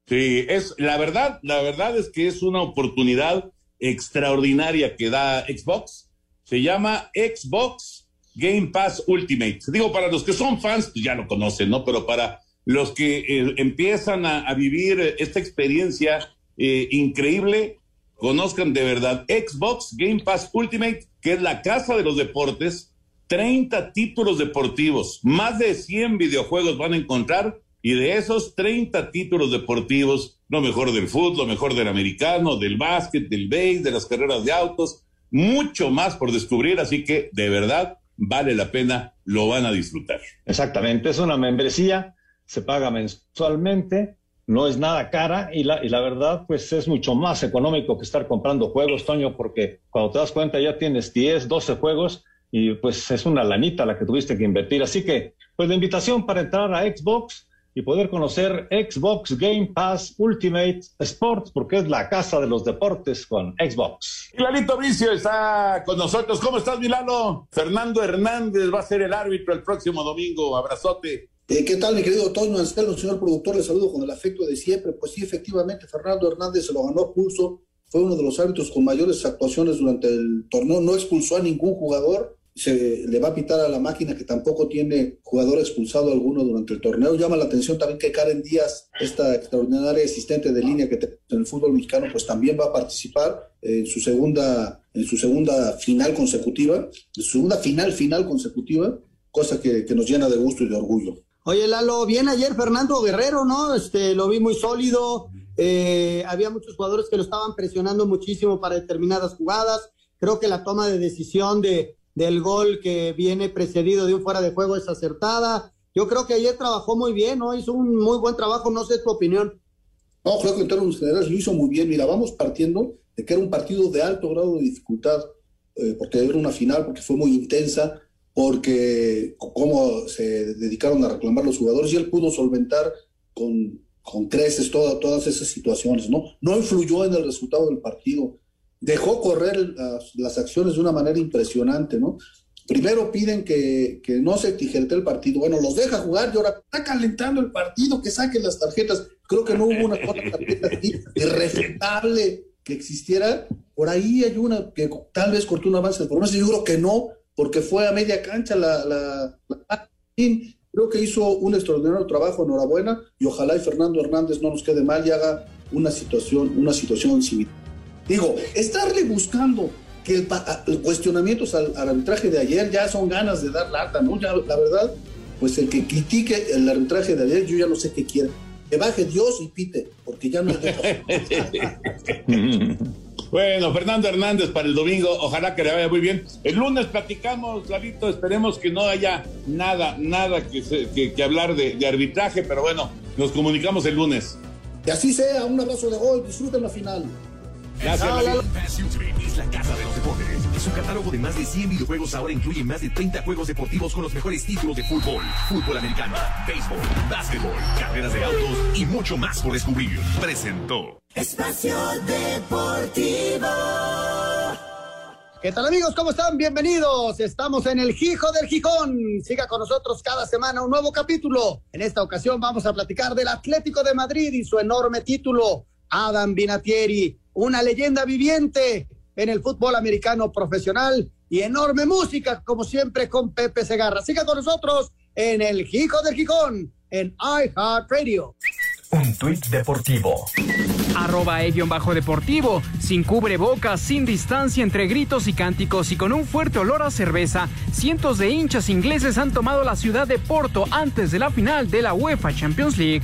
Sí, es la verdad, la verdad es que es una oportunidad extraordinaria que da Xbox. Se llama Xbox Game Pass Ultimate. Digo, para los que son fans, pues ya lo conocen, ¿no? Pero para los que eh, empiezan a, vivir esta experiencia eh, increíble, conozcan de verdad Xbox Game Pass Ultimate, que es la casa de los deportes, 30 títulos deportivos, más de 100 videojuegos van a encontrar y de esos 30 títulos deportivos, lo mejor del fútbol, lo mejor del americano, del básquet, del base, de las carreras de autos, mucho más por descubrir, así que de verdad vale la pena, lo van a disfrutar. Exactamente, es una membresía, se paga mensualmente, no es nada cara y la, y la verdad pues es mucho más económico que estar comprando juegos, Toño, porque cuando te das cuenta ya tienes 10, 12 juegos y pues es una lanita la que tuviste que invertir. Así que pues la invitación para entrar a Xbox y poder conocer Xbox Game Pass Ultimate Sports, porque es la casa de los deportes con Xbox. Lalito Vicio está con nosotros. ¿Cómo estás, Milano? Fernando Hernández va a ser el árbitro el próximo domingo. Abrazote. Eh, ¿Qué tal, mi querido Toño Anselmo, señor productor? Le saludo con el afecto de siempre. Pues sí, efectivamente, Fernando Hernández se lo ganó a pulso. Fue uno de los árbitros con mayores actuaciones durante el torneo. No expulsó a ningún jugador se le va a pitar a la máquina que tampoco tiene jugador expulsado alguno durante el torneo. Llama la atención también que Karen Díaz, esta extraordinaria asistente de línea que tenemos en el fútbol mexicano, pues también va a participar en su segunda, en su segunda final consecutiva, en su segunda final final consecutiva, cosa que, nos llena de gusto y de orgullo. Oye, Lalo, bien ayer Fernando Guerrero, ¿no? Este, lo vi muy sólido. Eh, había muchos jugadores que lo estaban presionando muchísimo para determinadas jugadas. Creo que la toma de decisión de, del gol que viene precedido de un fuera de juego es acertada. Yo creo que ayer trabajó muy bien, ¿no? Hizo un muy buen trabajo, no sé tu opinión. No, creo que en términos generales lo hizo muy bien. Mira, vamos partiendo de que era un partido de alto grado de dificultad, eh, porque era una final, porque fue muy intensa, porque cómo se dedicaron a reclamar los jugadores y él pudo solventar con, con creces todas esas situaciones, ¿no? No influyó en el resultado del partido dejó correr las, acciones de una manera impresionante, ¿no? Primero piden que, no se tijerete el partido. Bueno, los deja jugar y ahora está calentando el partido, que saquen las tarjetas. Creo que no hubo una tarjeta así irrefutable que existiera. Por ahí hay una que tal vez cortó un avance de por Yo creo que no, porque fue a media cancha la, la, Creo que hizo un extraordinario trabajo, enhorabuena, y ojalá y Fernando Hernández no nos quede mal y haga una situación, una situación similar. Digo, estarle buscando que el, cuestionamientos al, arbitraje de ayer ya son ganas de dar lata, ¿no? Ya, la verdad, pues el que critique el arbitraje de ayer, yo ya no sé qué quiere. Que baje Dios y pite, porque ya no Bueno, Fernando Hernández para el domingo, ojalá que le vaya muy bien. El lunes platicamos, Lavito, esperemos que no haya nada, nada que, que, hablar de, de, arbitraje, pero bueno, nos comunicamos el lunes. Y así sea, un abrazo de gol, disfruten la final. Gracias, es la casa de los deportes. Su catálogo de más de 100 videojuegos ahora incluye más de 30 juegos deportivos con los mejores títulos de fútbol, fútbol americano, béisbol, básquetbol, carreras de autos y mucho más por descubrir. Presentó Espacio Deportivo. ¿Qué tal amigos? ¿Cómo están? Bienvenidos. Estamos en el Gijo del Gijón. Siga con nosotros cada semana un nuevo capítulo. En esta ocasión vamos a platicar del Atlético de Madrid y su enorme título. Adam Binatieri, una leyenda viviente en el fútbol americano profesional y enorme música, como siempre, con Pepe Segarra. Siga con nosotros en el Hijo del Gijón, en iHeartRadio. Un tuit deportivo. Arroba e-bajo deportivo, sin cubrebocas, sin distancia entre gritos y cánticos y con un fuerte olor a cerveza, cientos de hinchas ingleses han tomado la ciudad de Porto antes de la final de la UEFA Champions League.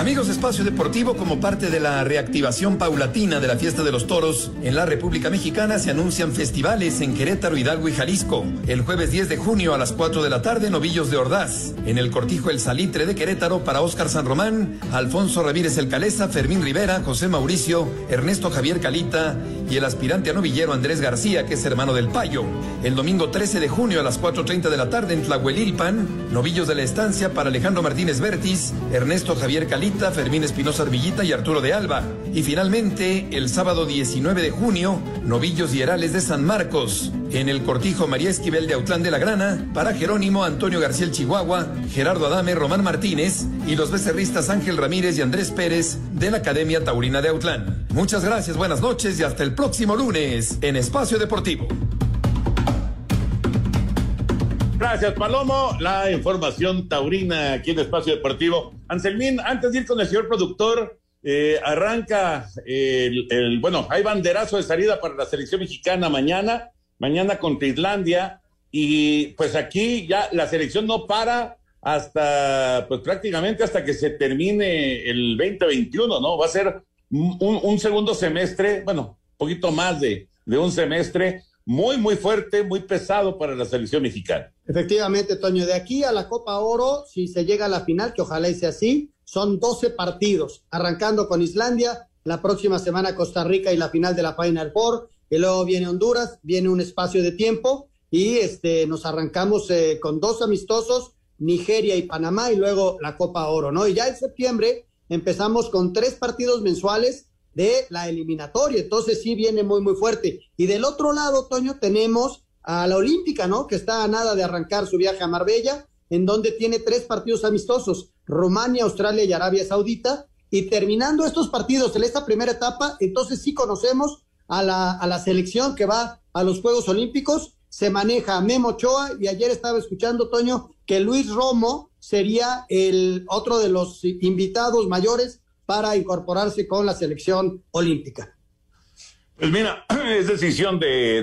Amigos de Espacio Deportivo, como parte de la reactivación paulatina de la fiesta de los toros, en la República Mexicana se anuncian festivales en Querétaro, Hidalgo y Jalisco. El jueves 10 de junio a las 4 de la tarde, Novillos de Ordaz. En el Cortijo El Salitre de Querétaro para Óscar San Román, Alfonso Ramírez El Caleza, Fermín Rivera, José Mauricio, Ernesto Javier Calita y el aspirante a novillero Andrés García, que es hermano del Payo. El domingo 13 de junio a las 4.30 de la tarde en Tlahuelilpan, Novillos de la Estancia para Alejandro Martínez Vértiz, Ernesto Javier Calita, Fermín Espinosa Arvillita y Arturo de Alba. Y finalmente, el sábado 19 de junio, Novillos y Herales de San Marcos. En el cortijo María Esquivel de Autlán de la Grana, para Jerónimo, Antonio García Chihuahua, Gerardo Adame, Román Martínez y los becerristas Ángel Ramírez y Andrés Pérez de la Academia Taurina de Autlán. Muchas gracias, buenas noches y hasta el próximo lunes en Espacio Deportivo. Gracias, Palomo. La información taurina aquí en Espacio Deportivo. Anselmín, antes de ir con el señor productor, eh, arranca el, bueno, hay banderazo de salida para la selección mexicana mañana, mañana contra Islandia, y pues aquí ya la selección no para hasta, pues prácticamente hasta que se termine el 2021, ¿no? Va a ser un, segundo semestre, bueno, un poquito más de, de un semestre muy, muy fuerte, muy pesado para la selección mexicana. Efectivamente, Toño, de aquí a la Copa Oro, si se llega a la final, que ojalá sea así, son 12 partidos, arrancando con Islandia, la próxima semana Costa Rica y la final de la Final Four, y luego viene Honduras, viene un espacio de tiempo y este, nos arrancamos eh, con dos amistosos, Nigeria y Panamá, y luego la Copa Oro, ¿no? Y ya en septiembre empezamos con tres partidos mensuales de la eliminatoria. Entonces sí viene muy, muy fuerte. Y del otro lado, Toño, tenemos a la Olímpica, ¿no? Que está a nada de arrancar su viaje a Marbella, en donde tiene tres partidos amistosos, Rumania, Australia y Arabia Saudita. Y terminando estos partidos en esta primera etapa, entonces sí conocemos a la, a la selección que va a los Juegos Olímpicos. Se maneja Memo Ochoa y ayer estaba escuchando, Toño, que Luis Romo sería el otro de los invitados mayores para incorporarse con la selección olímpica. Pues mira, es decisión de,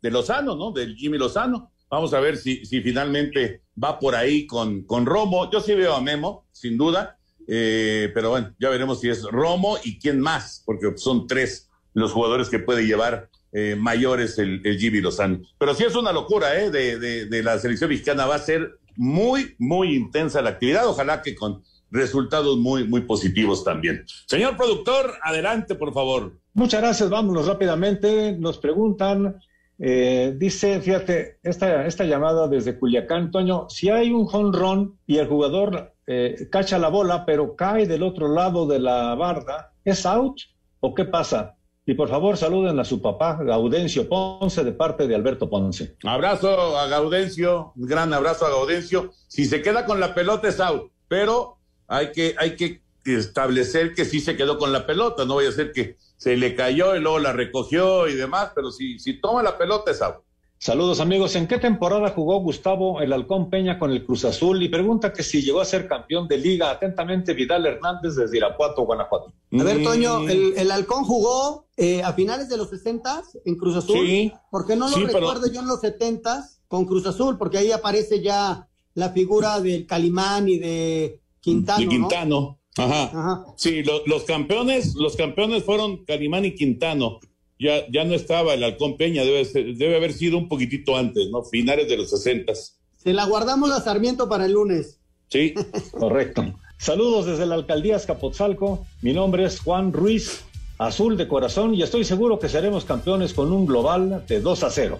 de, Lozano, ¿no? Del Jimmy Lozano. Vamos a ver si, si finalmente va por ahí con, con Romo. Yo sí veo a Memo, sin duda. Eh, pero bueno, ya veremos si es Romo y quién más, porque son tres los jugadores que puede llevar eh, mayores el, Jimmy Lozano. Pero sí es una locura, ¿eh? De, de la selección mexicana. Va a ser muy, muy intensa la actividad. Ojalá que con resultados muy, muy positivos también. Señor productor, adelante, por favor. Muchas gracias, vámonos rápidamente. Nos preguntan, eh, dice, fíjate, esta, esta llamada desde Culiacán, Toño, si hay un jonrón y el jugador eh, cacha la bola, pero cae del otro lado de la barda, ¿es out o qué pasa? Y por favor saluden a su papá, Gaudencio Ponce, de parte de Alberto Ponce. Abrazo a Gaudencio, un gran abrazo a Gaudencio. Si se queda con la pelota es out, pero hay que, hay que establecer que sí se quedó con la pelota, no voy a ser que se le cayó y luego la recogió y demás, pero si, si toma la pelota es out. Saludos amigos, ¿en qué temporada jugó Gustavo el Halcón Peña con el Cruz Azul? Y pregunta que si llegó a ser campeón de liga. Atentamente, Vidal Hernández desde Irapuato, Guanajuato. A ver, Toño, mm. el, Halcón jugó eh, a finales de los 60 en Cruz Azul. Sí. ¿Por qué no lo recuerdo yo en los 70 con Cruz Azul? Porque ahí aparece ya la figura del Calimán y de Quintano. Y Quintano. Ajá. Sí, los campeones, los campeones fueron Calimán y Quintano. Ya, ya no estaba el Halcón Peña, debe, debe haber sido un poquitito antes, ¿no? Finales de los sesentas. Se la guardamos a Sarmiento para el lunes. Sí, correcto. Saludos desde la alcaldía Escapotzalco. Mi nombre es Juan Ruiz, azul de corazón, y estoy seguro que seremos campeones con un global de 2 a 0.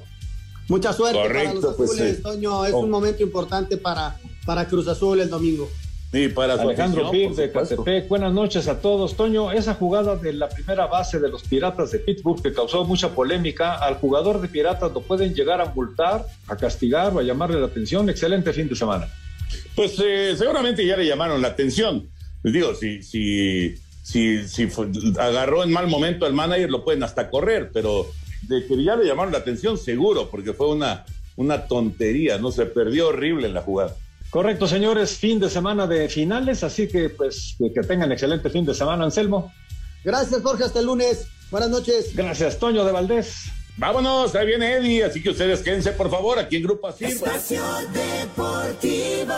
Mucha suerte para los pues, azules, Toño. Es un momento importante para, para Cruz Azul el domingo. Sí, para Alejandro Pim de Catepec. Buenas noches a todos. Toño, esa jugada de la primera base de los Piratas de Pittsburgh que causó mucha polémica, al jugador de Piratas lo pueden llegar a multar, a castigar o a llamarle la atención. Excelente fin de semana. Pues eh, seguramente ya le llamaron la atención. Les digo, si, si, si, si agarró en mal momento al manager, lo pueden hasta correr, pero de que ya le llamaron la atención, seguro, porque fue una, una tontería, ¿no? Se perdió horrible en la jugada. Correcto, señores, fin de semana de finales, así que pues que tengan excelente fin de semana, Anselmo. Gracias, Jorge, hasta el lunes. Buenas noches. Gracias, Toño de Valdés. Vámonos, ahí viene Eddie, así que ustedes quédense por favor aquí en Grupo Así. Espacio Deportivo.